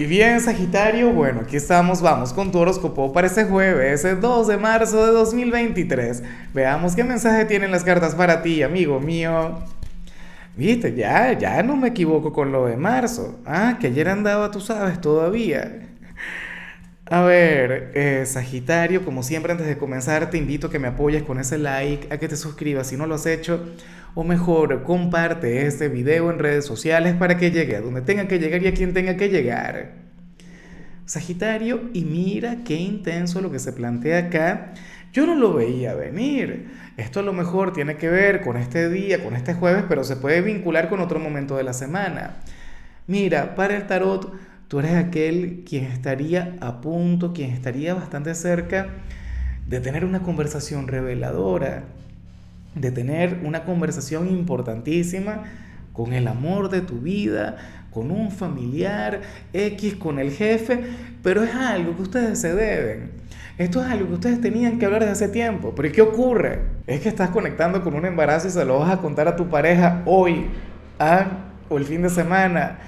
Y bien, Sagitario, bueno, aquí estamos, vamos con tu horóscopo para este jueves, el 2 de marzo de 2023. Veamos qué mensaje tienen las cartas para ti, amigo mío. Viste, ya, ya no me equivoco con lo de marzo. Ah, que ayer andaba, tú sabes, todavía. A ver, eh, Sagitario, como siempre antes de comenzar te invito a que me apoyes con ese like, a que te suscribas si no lo has hecho, o mejor, comparte este video en redes sociales para que llegue a donde tenga que llegar y a quien tenga que llegar. Sagitario, y mira qué intenso lo que se plantea acá. Yo no lo veía venir. Esto a lo mejor tiene que ver con este día, con este jueves, pero se puede vincular con otro momento de la semana. Mira, para el tarot Tú eres aquel quien estaría a punto, quien estaría bastante cerca de tener una conversación reveladora, de tener una conversación importantísima con el amor de tu vida, con un familiar X, con el jefe, pero es algo que ustedes se deben. Esto es algo que ustedes tenían que hablar desde hace tiempo. Pero ¿qué ocurre? Es que estás conectando con un embarazo y se lo vas a contar a tu pareja hoy, ¿ah? o el fin de semana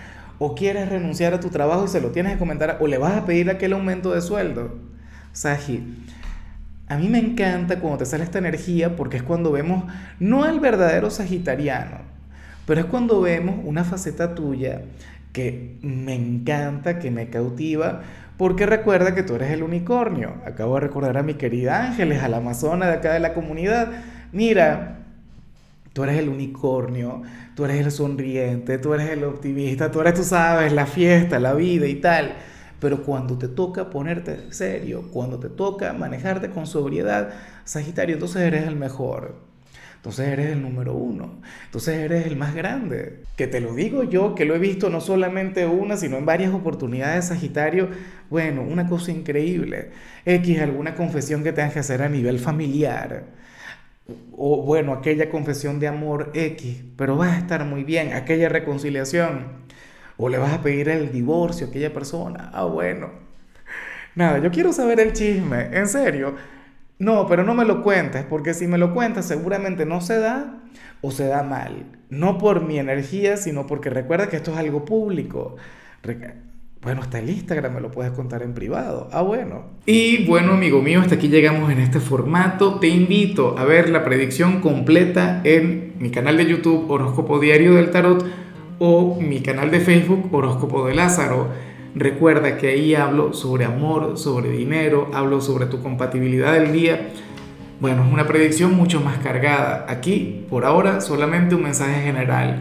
o quieres renunciar a tu trabajo y se lo tienes que comentar, o le vas a pedir aquel aumento de sueldo. Sagi, a mí me encanta cuando te sale esta energía porque es cuando vemos no al verdadero sagitariano, pero es cuando vemos una faceta tuya que me encanta, que me cautiva, porque recuerda que tú eres el unicornio. Acabo de recordar a mi querida Ángeles, a la amazona de acá de la comunidad. Mira, Tú eres el unicornio, tú eres el sonriente, tú eres el optimista, tú eres, tú sabes, la fiesta, la vida y tal. Pero cuando te toca ponerte serio, cuando te toca manejarte con sobriedad, Sagitario, entonces eres el mejor. Entonces eres el número uno. Entonces eres el más grande. Que te lo digo yo, que lo he visto no solamente una, sino en varias oportunidades, Sagitario. Bueno, una cosa increíble. X, alguna confesión que tengas que hacer a nivel familiar o bueno, aquella confesión de amor X, pero vas a estar muy bien, aquella reconciliación, o le vas a pedir el divorcio a aquella persona, ah, bueno. Nada, yo quiero saber el chisme, en serio. No, pero no me lo cuentes, porque si me lo cuentas seguramente no se da o se da mal. No por mi energía, sino porque recuerda que esto es algo público. Bueno, hasta el Instagram me lo puedes contar en privado. Ah, bueno. Y bueno, amigo mío, hasta aquí llegamos en este formato. Te invito a ver la predicción completa en mi canal de YouTube Horóscopo Diario del Tarot o mi canal de Facebook Horóscopo de Lázaro. Recuerda que ahí hablo sobre amor, sobre dinero, hablo sobre tu compatibilidad del día. Bueno, es una predicción mucho más cargada. Aquí, por ahora, solamente un mensaje general